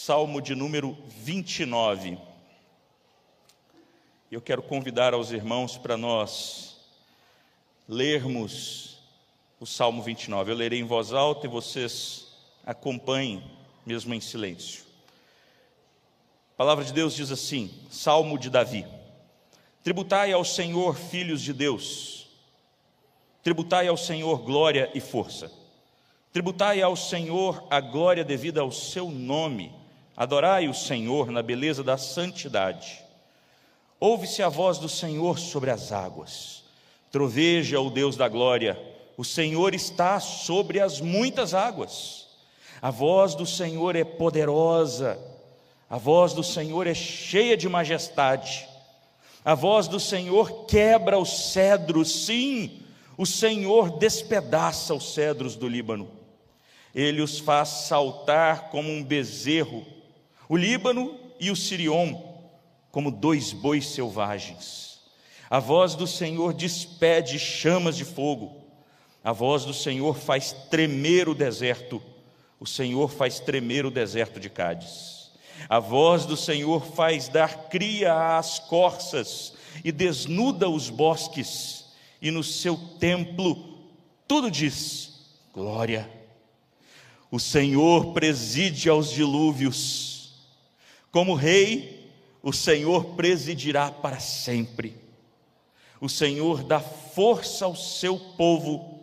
Salmo de número 29. Eu quero convidar aos irmãos para nós lermos o Salmo 29. Eu lerei em voz alta e vocês acompanhem, mesmo em silêncio. A palavra de Deus diz assim: Salmo de Davi. Tributai ao Senhor, filhos de Deus. Tributai ao Senhor glória e força. Tributai ao Senhor a glória devida ao seu nome. Adorai o Senhor na beleza da santidade. Ouve-se a voz do Senhor sobre as águas. Troveja o Deus da glória. O Senhor está sobre as muitas águas. A voz do Senhor é poderosa. A voz do Senhor é cheia de majestade. A voz do Senhor quebra os cedros, sim, o Senhor despedaça os cedros do Líbano. Ele os faz saltar como um bezerro, o Líbano e o Sirion, como dois bois selvagens. A voz do Senhor despede chamas de fogo. A voz do Senhor faz tremer o deserto. O Senhor faz tremer o deserto de Cádiz. A voz do Senhor faz dar cria às corças e desnuda os bosques, e no seu templo tudo diz: glória. O Senhor preside aos dilúvios. Como rei, o Senhor presidirá para sempre. O Senhor dá força ao seu povo.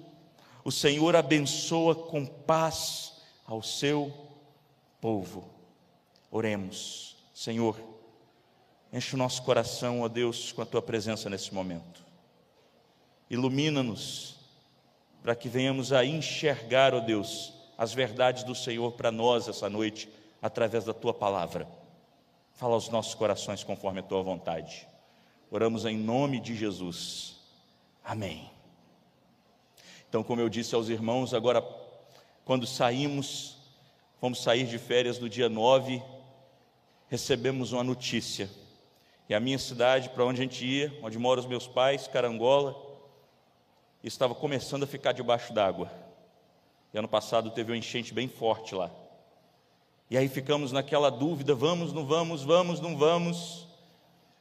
O Senhor abençoa com paz ao seu povo. Oremos, Senhor, enche o nosso coração, ó Deus, com a tua presença nesse momento. Ilumina-nos para que venhamos a enxergar, ó Deus, as verdades do Senhor para nós essa noite, através da tua palavra. Fala aos nossos corações conforme a tua vontade. Oramos em nome de Jesus. Amém. Então, como eu disse aos irmãos, agora, quando saímos, vamos sair de férias no dia 9, recebemos uma notícia. E a minha cidade, para onde a gente ia, onde moram os meus pais, Carangola, estava começando a ficar debaixo d'água. E ano passado teve uma enchente bem forte lá. E aí ficamos naquela dúvida: vamos, não vamos, vamos, não vamos.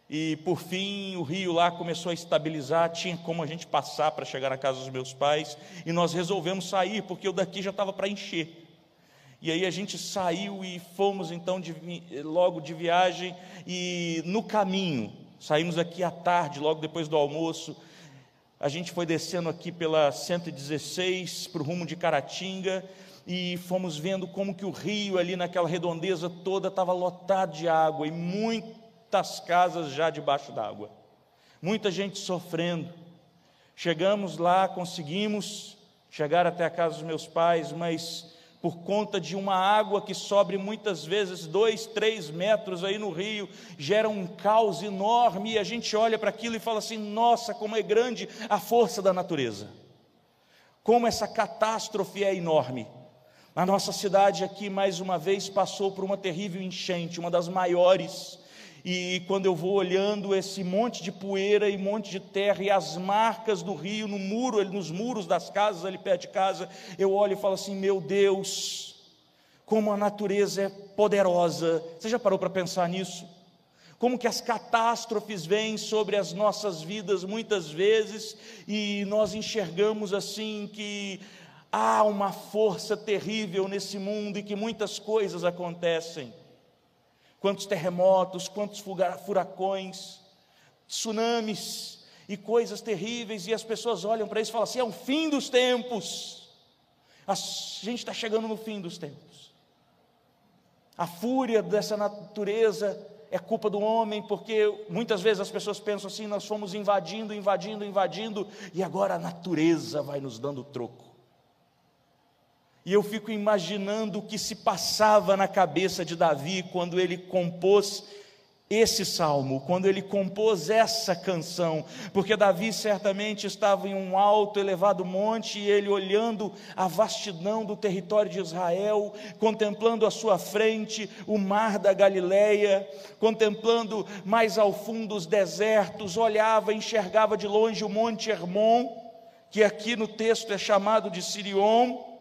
E por fim o rio lá começou a estabilizar, tinha como a gente passar para chegar na casa dos meus pais, e nós resolvemos sair, porque o daqui já estava para encher. E aí a gente saiu e fomos então de, logo de viagem, e no caminho, saímos aqui à tarde, logo depois do almoço, a gente foi descendo aqui pela 116 para o rumo de Caratinga e fomos vendo como que o rio ali naquela redondeza toda estava lotado de água e muitas casas já debaixo d'água. Muita gente sofrendo. Chegamos lá, conseguimos chegar até a casa dos meus pais, mas por conta de uma água que sobe muitas vezes dois, três metros aí no rio, gera um caos enorme, e a gente olha para aquilo e fala assim: nossa, como é grande a força da natureza, como essa catástrofe é enorme. A nossa cidade aqui, mais uma vez, passou por uma terrível enchente, uma das maiores e quando eu vou olhando esse monte de poeira e monte de terra e as marcas do rio no muro, nos muros das casas ali perto de casa, eu olho e falo assim: meu Deus, como a natureza é poderosa. Você já parou para pensar nisso? Como que as catástrofes vêm sobre as nossas vidas muitas vezes e nós enxergamos assim que há uma força terrível nesse mundo e que muitas coisas acontecem quantos terremotos, quantos furacões, tsunamis e coisas terríveis, e as pessoas olham para isso e falam assim: é o fim dos tempos. A gente está chegando no fim dos tempos. A fúria dessa natureza é culpa do homem, porque muitas vezes as pessoas pensam assim: nós fomos invadindo, invadindo, invadindo, e agora a natureza vai nos dando troco. E eu fico imaginando o que se passava na cabeça de Davi quando ele compôs esse salmo, quando ele compôs essa canção, porque Davi certamente estava em um alto, elevado monte e ele olhando a vastidão do território de Israel, contemplando à sua frente o mar da Galileia, contemplando mais ao fundo os desertos, olhava, enxergava de longe o monte Hermon, que aqui no texto é chamado de Sirion,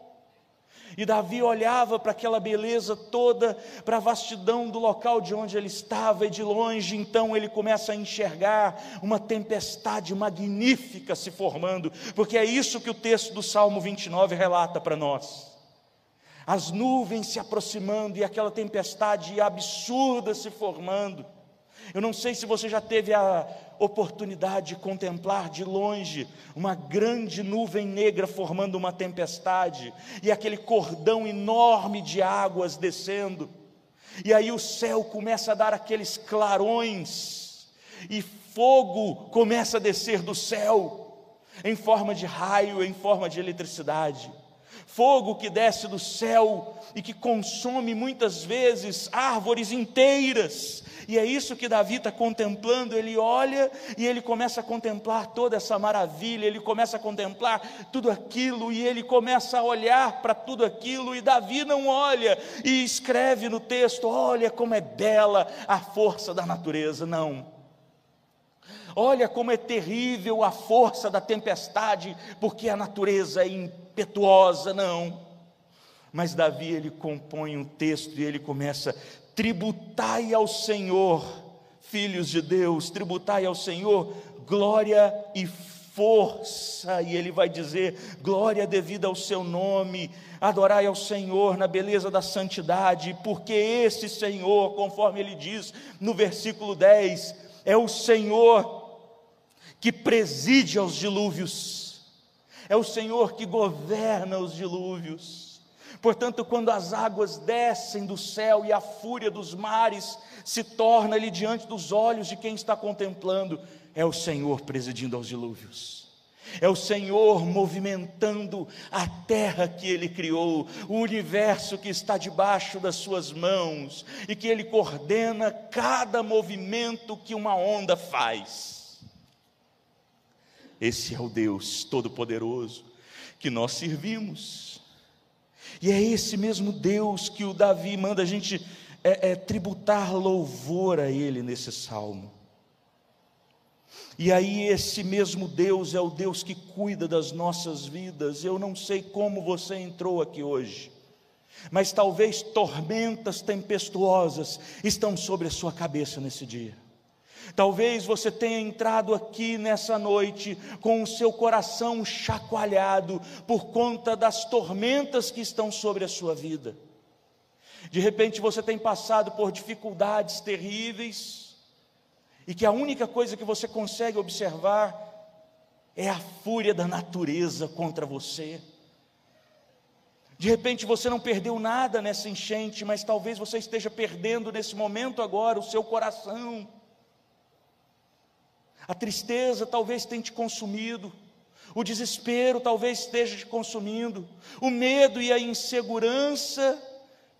E Davi olhava para aquela beleza toda, para a vastidão do local de onde ele estava, e de longe então ele começa a enxergar uma tempestade magnífica se formando, porque é isso que o texto do Salmo 29 relata para nós. As nuvens se aproximando e aquela tempestade absurda se formando. Eu não sei se você já teve a oportunidade de contemplar de longe uma grande nuvem negra formando uma tempestade e aquele cordão enorme de águas descendo. E aí o céu começa a dar aqueles clarões e fogo começa a descer do céu em forma de raio, em forma de eletricidade. Fogo que desce do céu e que consome muitas vezes árvores inteiras, e é isso que Davi está contemplando. Ele olha e ele começa a contemplar toda essa maravilha, ele começa a contemplar tudo aquilo, e ele começa a olhar para tudo aquilo, e Davi não olha e escreve no texto: Olha como é bela a força da natureza. Não. Olha como é terrível a força da tempestade, porque a natureza é impetuosa, não. Mas Davi ele compõe um texto e ele começa tributai ao Senhor, filhos de Deus, tributai ao Senhor glória e força, e ele vai dizer: glória devida ao seu nome, adorai ao Senhor na beleza da santidade, porque esse Senhor, conforme ele diz no versículo 10, é o Senhor que preside aos dilúvios, é o Senhor que governa os dilúvios. Portanto, quando as águas descem do céu e a fúria dos mares se torna ali diante dos olhos de quem está contemplando, é o Senhor presidindo aos dilúvios. É o Senhor movimentando a terra que Ele criou, o universo que está debaixo das Suas mãos e que Ele coordena cada movimento que uma onda faz. Esse é o Deus Todo-Poderoso que nós servimos. E é esse mesmo Deus que o Davi manda a gente é, é, tributar louvor a Ele nesse salmo. E aí, esse mesmo Deus é o Deus que cuida das nossas vidas. Eu não sei como você entrou aqui hoje, mas talvez tormentas tempestuosas estão sobre a sua cabeça nesse dia. Talvez você tenha entrado aqui nessa noite com o seu coração chacoalhado por conta das tormentas que estão sobre a sua vida. De repente você tem passado por dificuldades terríveis e que a única coisa que você consegue observar é a fúria da natureza contra você. De repente você não perdeu nada nessa enchente, mas talvez você esteja perdendo nesse momento agora o seu coração a tristeza talvez tenha te consumido, o desespero talvez esteja te consumindo, o medo e a insegurança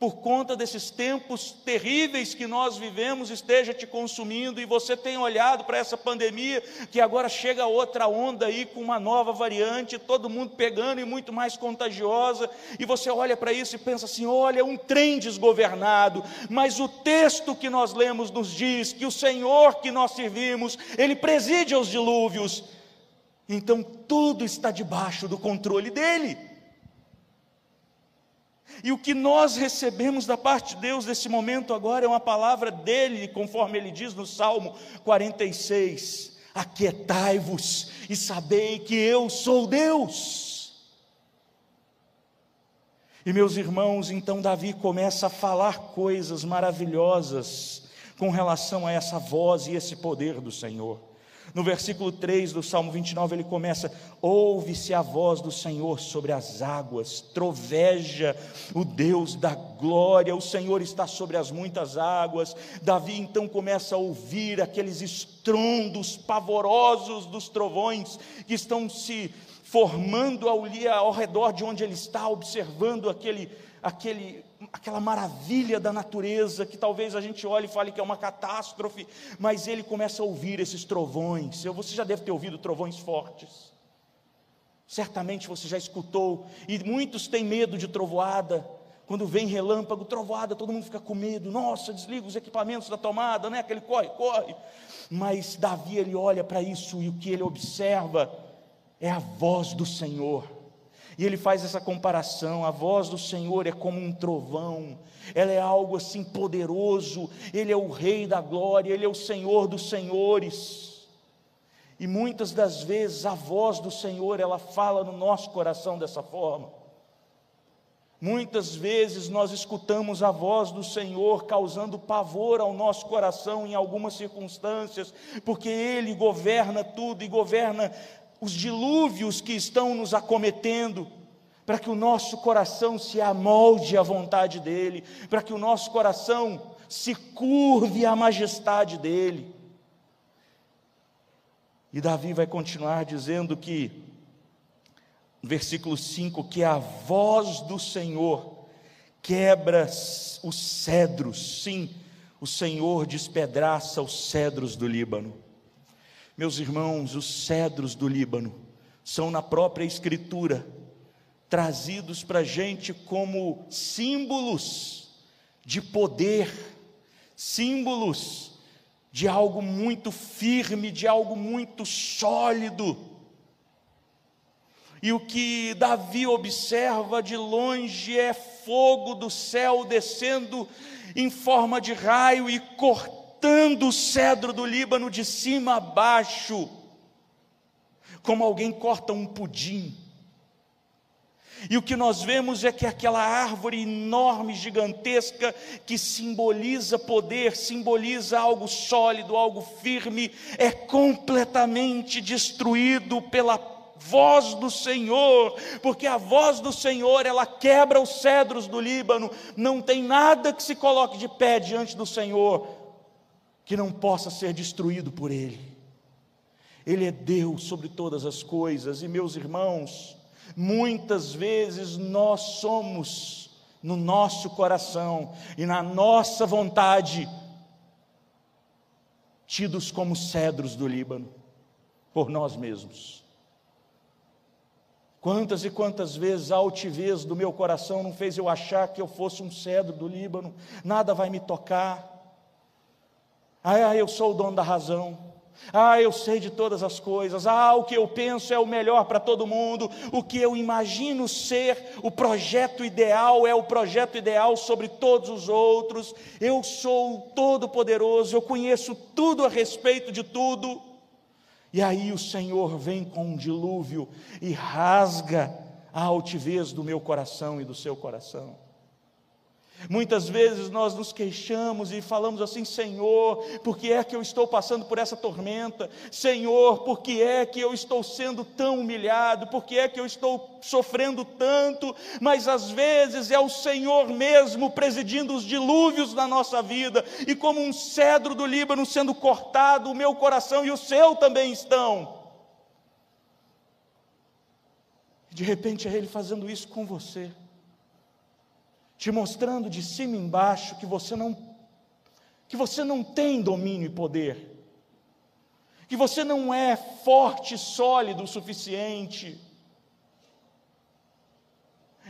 por conta desses tempos terríveis que nós vivemos, esteja te consumindo e você tem olhado para essa pandemia, que agora chega outra onda aí com uma nova variante, todo mundo pegando e muito mais contagiosa, e você olha para isso e pensa assim: olha, é um trem desgovernado, mas o texto que nós lemos nos diz que o Senhor que nós servimos, Ele preside aos dilúvios, então tudo está debaixo do controle dEle. E o que nós recebemos da parte de Deus nesse momento agora é uma palavra dele, conforme ele diz no Salmo 46: Aquietai-vos e sabei que eu sou Deus. E meus irmãos, então Davi começa a falar coisas maravilhosas com relação a essa voz e esse poder do Senhor. No versículo 3 do Salmo 29, ele começa: Ouve-se a voz do Senhor sobre as águas, troveja o Deus da glória, o Senhor está sobre as muitas águas. Davi então começa a ouvir aqueles estrondos pavorosos dos trovões que estão se formando ao redor de onde ele está, observando aquele, aquele aquela maravilha da natureza que talvez a gente olhe e fale que é uma catástrofe, mas ele começa a ouvir esses trovões. Você já deve ter ouvido trovões fortes. Certamente você já escutou, e muitos têm medo de trovoada. Quando vem relâmpago, trovoada, todo mundo fica com medo. Nossa, desliga os equipamentos da tomada, né? Aquele corre, corre. Mas Davi ele olha para isso e o que ele observa é a voz do Senhor E ele faz essa comparação: a voz do Senhor é como um trovão, ela é algo assim poderoso, ele é o Rei da glória, ele é o Senhor dos senhores. E muitas das vezes a voz do Senhor, ela fala no nosso coração dessa forma. Muitas vezes nós escutamos a voz do Senhor causando pavor ao nosso coração em algumas circunstâncias, porque Ele governa tudo e governa os dilúvios que estão nos acometendo, para que o nosso coração se amolde à vontade dEle, para que o nosso coração se curve à majestade dEle. E Davi vai continuar dizendo que, versículo 5, que a voz do Senhor quebra os cedros, sim, o Senhor despedaça os cedros do Líbano. Meus irmãos, os cedros do Líbano são na própria Escritura trazidos para a gente como símbolos de poder, símbolos de algo muito firme, de algo muito sólido. E o que Davi observa de longe é fogo do céu descendo em forma de raio e cortando cortando o cedro do Líbano de cima a baixo, como alguém corta um pudim. E o que nós vemos é que aquela árvore enorme, gigantesca, que simboliza poder, simboliza algo sólido, algo firme, é completamente destruído pela voz do Senhor, porque a voz do Senhor, ela quebra os cedros do Líbano, não tem nada que se coloque de pé diante do Senhor, que não possa ser destruído por Ele. Ele é Deus sobre todas as coisas, e meus irmãos, muitas vezes nós somos, no nosso coração e na nossa vontade, tidos como cedros do Líbano, por nós mesmos. Quantas e quantas vezes a altivez do meu coração não fez eu achar que eu fosse um cedro do Líbano, nada vai me tocar, ah, eu sou o dono da razão. Ah, eu sei de todas as coisas. Ah, o que eu penso é o melhor para todo mundo. O que eu imagino ser o projeto ideal é o projeto ideal sobre todos os outros. Eu sou todo-poderoso, eu conheço tudo a respeito de tudo. E aí o Senhor vem com um dilúvio e rasga a altivez do meu coração e do seu coração. Muitas vezes nós nos queixamos e falamos assim: Senhor, por que é que eu estou passando por essa tormenta? Senhor, por que é que eu estou sendo tão humilhado? Por que é que eu estou sofrendo tanto? Mas às vezes é o Senhor mesmo presidindo os dilúvios na nossa vida, e como um cedro do Líbano sendo cortado, o meu coração e o seu também estão. De repente é Ele fazendo isso com você te mostrando de cima embaixo que você não que você não tem domínio e poder. Que você não é forte, sólido o suficiente.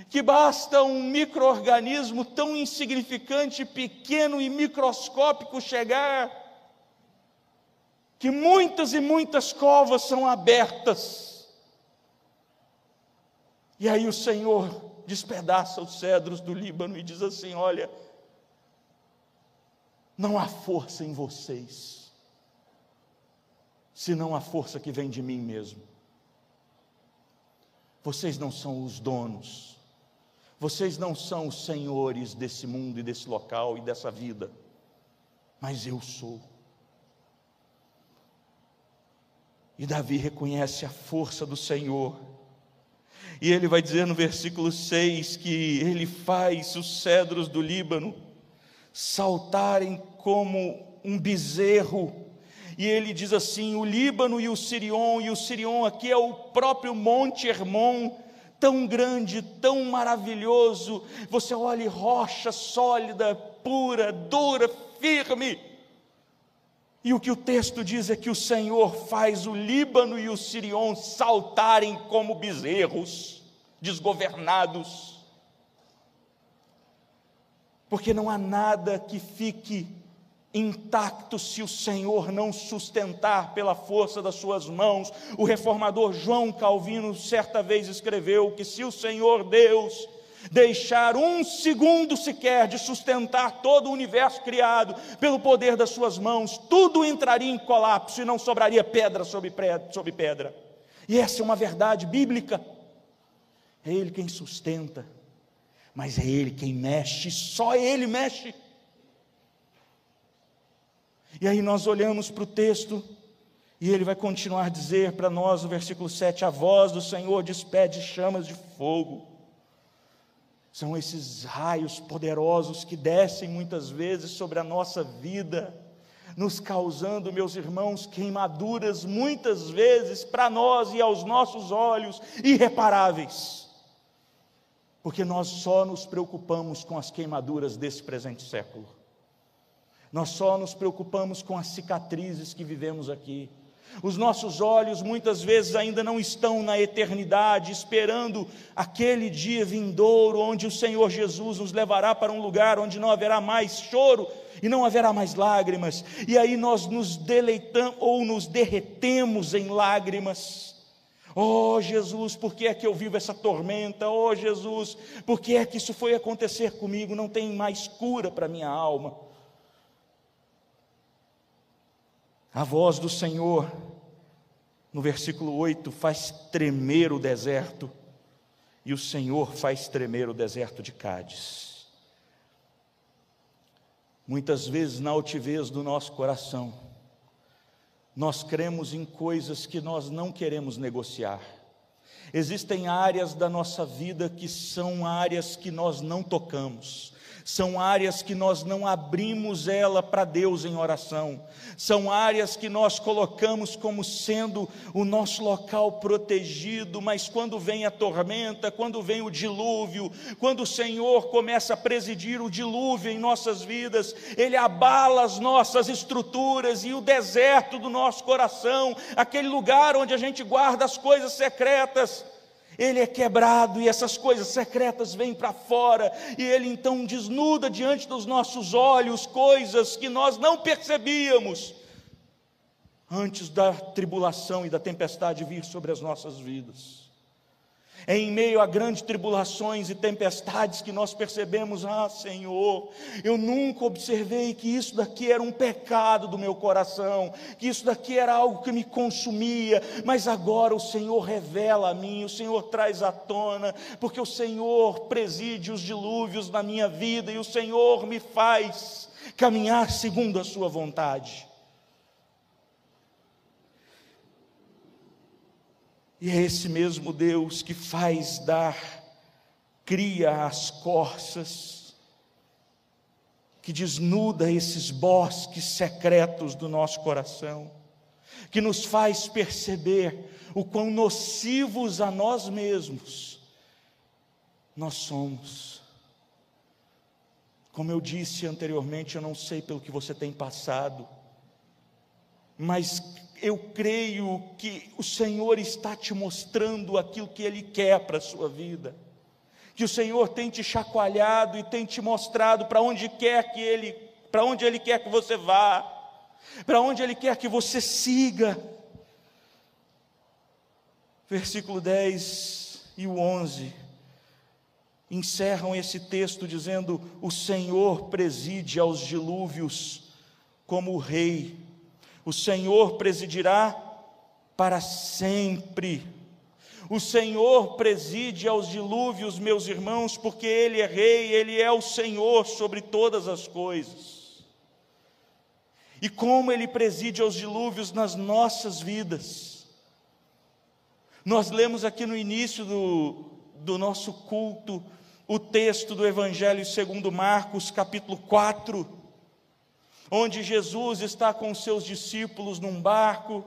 Que basta um microorganismo tão insignificante, pequeno e microscópico chegar que muitas e muitas covas são abertas. E aí o Senhor despedaça os cedros do Líbano e diz assim: Olha, não há força em vocês, senão a força que vem de mim mesmo. Vocês não são os donos, vocês não são os senhores desse mundo e desse local e dessa vida, mas eu sou. E Davi reconhece a força do Senhor e ele vai dizer no versículo 6 que ele faz os cedros do Líbano saltarem como um bezerro. E ele diz assim: o Líbano e o Sirion, e o Sirion aqui é o próprio Monte Hermon, tão grande, tão maravilhoso. Você olha rocha sólida, pura, dura, firme. E o que o texto diz é que o Senhor faz o Líbano e o Sirion saltarem como bezerros, desgovernados. Porque não há nada que fique intacto se o Senhor não sustentar pela força das suas mãos. O reformador João Calvino certa vez escreveu que se o Senhor Deus deixar um segundo sequer de sustentar todo o universo criado pelo poder das suas mãos, tudo entraria em colapso e não sobraria pedra sobre pedra. E essa é uma verdade bíblica. É Ele quem sustenta, mas é Ele quem mexe, só Ele mexe. E aí nós olhamos para o texto, e ele vai continuar a dizer para nós no versículo 7: A voz do Senhor despede chamas de fogo. São esses raios poderosos que descem muitas vezes sobre a nossa vida, nos causando, meus irmãos, queimaduras muitas vezes para nós e aos nossos olhos irreparáveis. Porque nós só nos preocupamos com as queimaduras desse presente século. Nós só nos preocupamos com as cicatrizes que vivemos aqui. Os nossos olhos muitas vezes ainda não estão na eternidade, esperando aquele dia vindouro, onde o Senhor Jesus nos levará para um lugar onde não haverá mais choro e não haverá mais lágrimas, e aí nós nos deleitamos ou nos derretemos em lágrimas. Oh Jesus, por que é que eu vivo essa tormenta? Oh Jesus, por que é que isso foi acontecer comigo? Não tem mais cura para minha alma. A voz do Senhor, no versículo 8, faz tremer o deserto, e o Senhor faz tremer o deserto de Cádiz. Muitas vezes, na altivez do nosso coração, nós cremos em coisas que nós não queremos negociar. Existem áreas da nossa vida que são áreas que nós não tocamos são áreas que nós não abrimos ela para Deus em oração, são áreas que nós colocamos como sendo o nosso local protegido, mas quando vem a tormenta, quando vem o dilúvio, quando o Senhor começa a presidir o dilúvio em nossas vidas, Ele abala as nossas estruturas e o deserto do nosso coração, aquele lugar onde a gente guarda as coisas secretas, ele é quebrado e essas coisas secretas vêm para fora, e ele então desnuda diante dos nossos olhos coisas que nós não percebíamos antes da tribulação e da tempestade vir sobre as nossas vidas. É em meio a grandes tribulações e tempestades que nós percebemos: ah, Senhor, eu nunca observei que isso daqui era um pecado do meu coração, que isso daqui era algo que me consumia, mas agora o Senhor revela a mim, o Senhor traz à tona, porque o Senhor preside os dilúvios na minha vida e o Senhor me faz caminhar segundo a Sua vontade. E é esse mesmo Deus que faz dar, cria as corças, que desnuda esses bosques secretos do nosso coração, que nos faz perceber o quão nocivos a nós mesmos nós somos. Como eu disse anteriormente, eu não sei pelo que você tem passado, mas eu creio que o Senhor está te mostrando aquilo que Ele quer para a sua vida, que o Senhor tem te chacoalhado e tem te mostrado para onde quer que Ele, para onde Ele quer que você vá, para onde Ele quer que você siga. Versículo 10 e o 11 encerram esse texto dizendo: O Senhor preside aos dilúvios como o rei o Senhor presidirá para sempre. O Senhor preside aos dilúvios, meus irmãos, porque Ele é Rei, Ele é o Senhor sobre todas as coisas. E como Ele preside aos dilúvios nas nossas vidas. Nós lemos aqui no início do, do nosso culto o texto do Evangelho segundo Marcos, capítulo 4 onde Jesus está com seus discípulos num barco,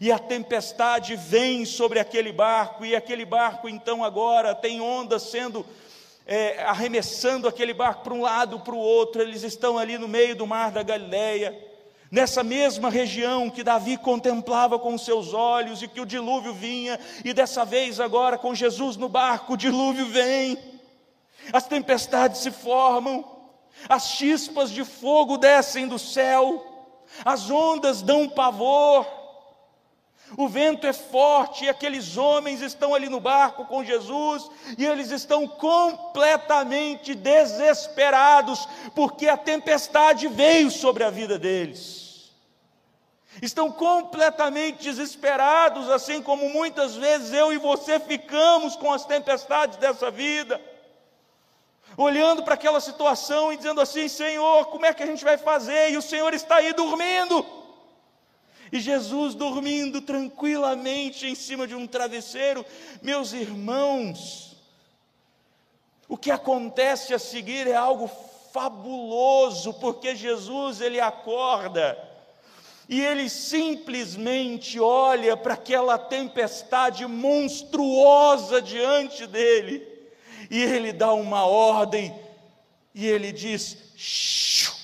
e a tempestade vem sobre aquele barco, e aquele barco então agora tem ondas sendo é, arremessando aquele barco para um lado, para o outro, eles estão ali no meio do mar da Galileia, nessa mesma região que Davi contemplava com seus olhos e que o dilúvio vinha, e dessa vez agora com Jesus no barco, o dilúvio vem, as tempestades se formam, as chispas de fogo descem do céu, as ondas dão pavor, o vento é forte e aqueles homens estão ali no barco com Jesus e eles estão completamente desesperados porque a tempestade veio sobre a vida deles. Estão completamente desesperados, assim como muitas vezes eu e você ficamos com as tempestades dessa vida olhando para aquela situação e dizendo assim: Senhor, como é que a gente vai fazer? E o Senhor está aí dormindo. E Jesus dormindo tranquilamente em cima de um travesseiro, meus irmãos, o que acontece a seguir é algo fabuloso, porque Jesus ele acorda e ele simplesmente olha para aquela tempestade monstruosa diante dele e ele dá uma ordem, e ele diz: Shoo!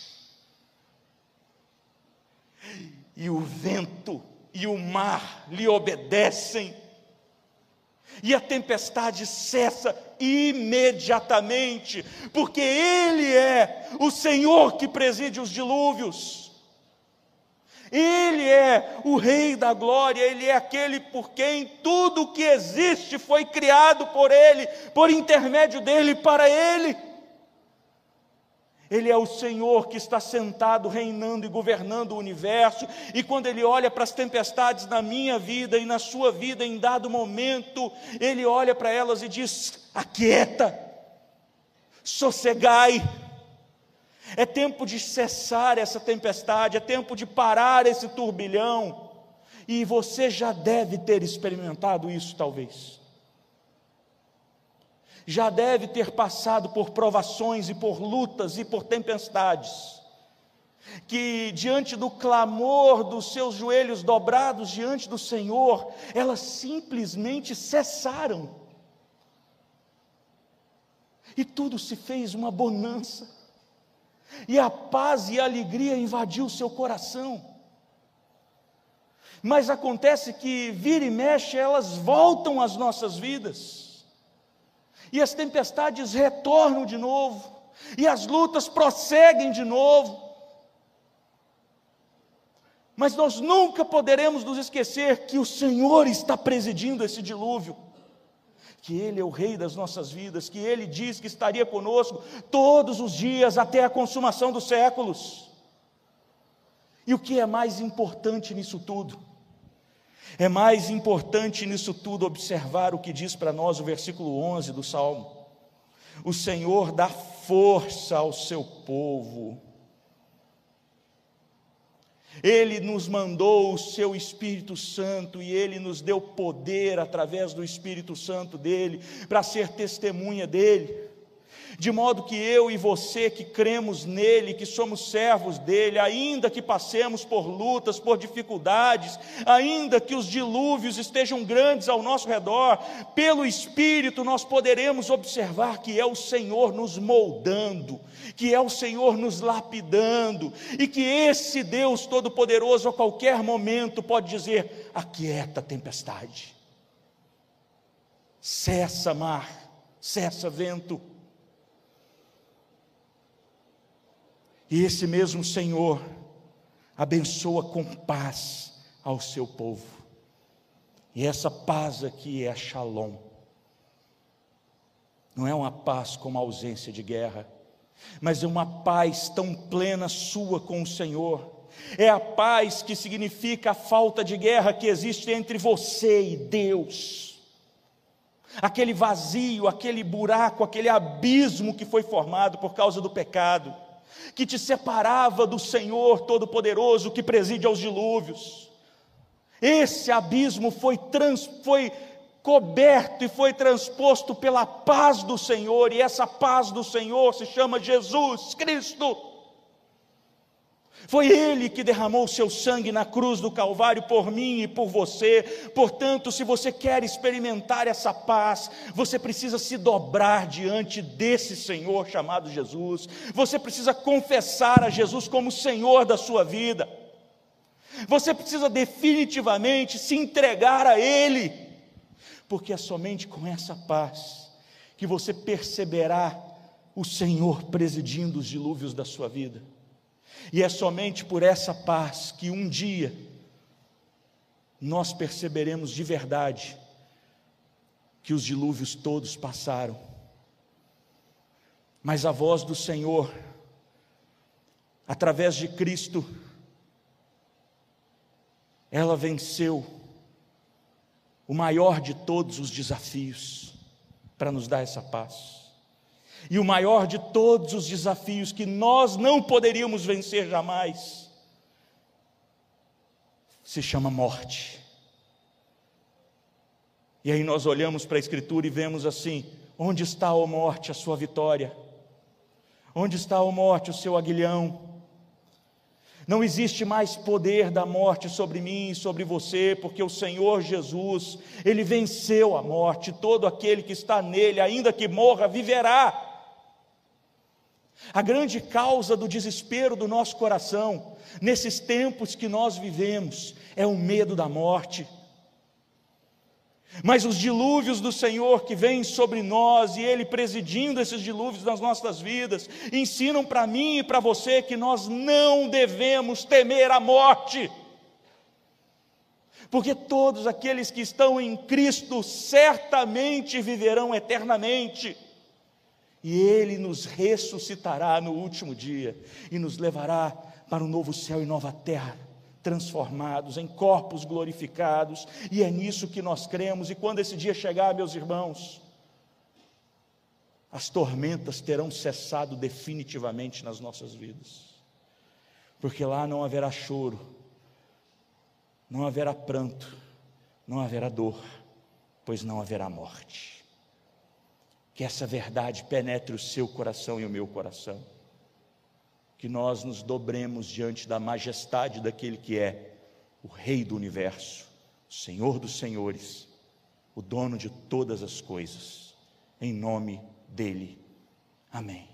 e o vento e o mar lhe obedecem, e a tempestade cessa imediatamente, porque Ele é o Senhor que preside os dilúvios. Ele é o Rei da glória, Ele é aquele por quem tudo que existe foi criado por Ele, por intermédio dEle, para Ele. Ele é o Senhor que está sentado, reinando e governando o universo, e quando Ele olha para as tempestades na minha vida e na sua vida, em dado momento, Ele olha para elas e diz: aquieta, sossegai, é tempo de cessar essa tempestade, é tempo de parar esse turbilhão. E você já deve ter experimentado isso, talvez. Já deve ter passado por provações e por lutas e por tempestades. Que diante do clamor dos seus joelhos dobrados diante do Senhor, elas simplesmente cessaram. E tudo se fez uma bonança e a paz e a alegria invadiu seu coração. Mas acontece que vira e mexe, elas voltam às nossas vidas, e as tempestades retornam de novo, e as lutas prosseguem de novo. Mas nós nunca poderemos nos esquecer que o Senhor está presidindo esse dilúvio que Ele é o Rei das nossas vidas, que Ele diz que estaria conosco todos os dias até a consumação dos séculos. E o que é mais importante nisso tudo? É mais importante nisso tudo observar o que diz para nós o versículo 11 do Salmo. O Senhor dá força ao seu povo ele nos mandou o seu Espírito Santo e ele nos deu poder através do Espírito Santo dele para ser testemunha dele de modo que eu e você que cremos nele, que somos servos dele, ainda que passemos por lutas, por dificuldades, ainda que os dilúvios estejam grandes ao nosso redor, pelo Espírito nós poderemos observar que é o Senhor nos moldando, que é o Senhor nos lapidando, e que esse Deus Todo-Poderoso a qualquer momento pode dizer: aquieta tempestade, cessa mar, cessa vento E esse mesmo Senhor abençoa com paz ao seu povo. E essa paz aqui é a Shalom. Não é uma paz como a ausência de guerra, mas é uma paz tão plena sua com o Senhor. É a paz que significa a falta de guerra que existe entre você e Deus. Aquele vazio, aquele buraco, aquele abismo que foi formado por causa do pecado que te separava do Senhor Todo-Poderoso que preside aos dilúvios. Esse abismo foi, trans, foi coberto e foi transposto pela paz do Senhor, e essa paz do Senhor se chama Jesus Cristo. Foi Ele que derramou o seu sangue na cruz do Calvário por mim e por você. Portanto, se você quer experimentar essa paz, você precisa se dobrar diante desse Senhor chamado Jesus. Você precisa confessar a Jesus como Senhor da sua vida. Você precisa definitivamente se entregar a Ele, porque é somente com essa paz que você perceberá o Senhor presidindo os dilúvios da sua vida. E é somente por essa paz que um dia nós perceberemos de verdade que os dilúvios todos passaram. Mas a voz do Senhor, através de Cristo, ela venceu o maior de todos os desafios para nos dar essa paz. E o maior de todos os desafios que nós não poderíamos vencer jamais se chama morte. E aí nós olhamos para a Escritura e vemos assim: onde está a morte, a sua vitória? Onde está a morte, o seu aguilhão? Não existe mais poder da morte sobre mim e sobre você, porque o Senhor Jesus, Ele venceu a morte, todo aquele que está nele, ainda que morra, viverá. A grande causa do desespero do nosso coração, nesses tempos que nós vivemos, é o medo da morte. Mas os dilúvios do Senhor que vêm sobre nós e Ele presidindo esses dilúvios nas nossas vidas, ensinam para mim e para você que nós não devemos temer a morte, porque todos aqueles que estão em Cristo certamente viverão eternamente, e Ele nos ressuscitará no último dia e nos levará para um novo céu e nova terra transformados, em corpos glorificados, e é nisso que nós cremos. E quando esse dia chegar, meus irmãos, as tormentas terão cessado definitivamente nas nossas vidas, porque lá não haverá choro, não haverá pranto, não haverá dor, pois não haverá morte. Que essa verdade penetre o seu coração e o meu coração que nós nos dobremos diante da majestade daquele que é o Rei do universo, o Senhor dos senhores, o dono de todas as coisas, em nome dele. Amém.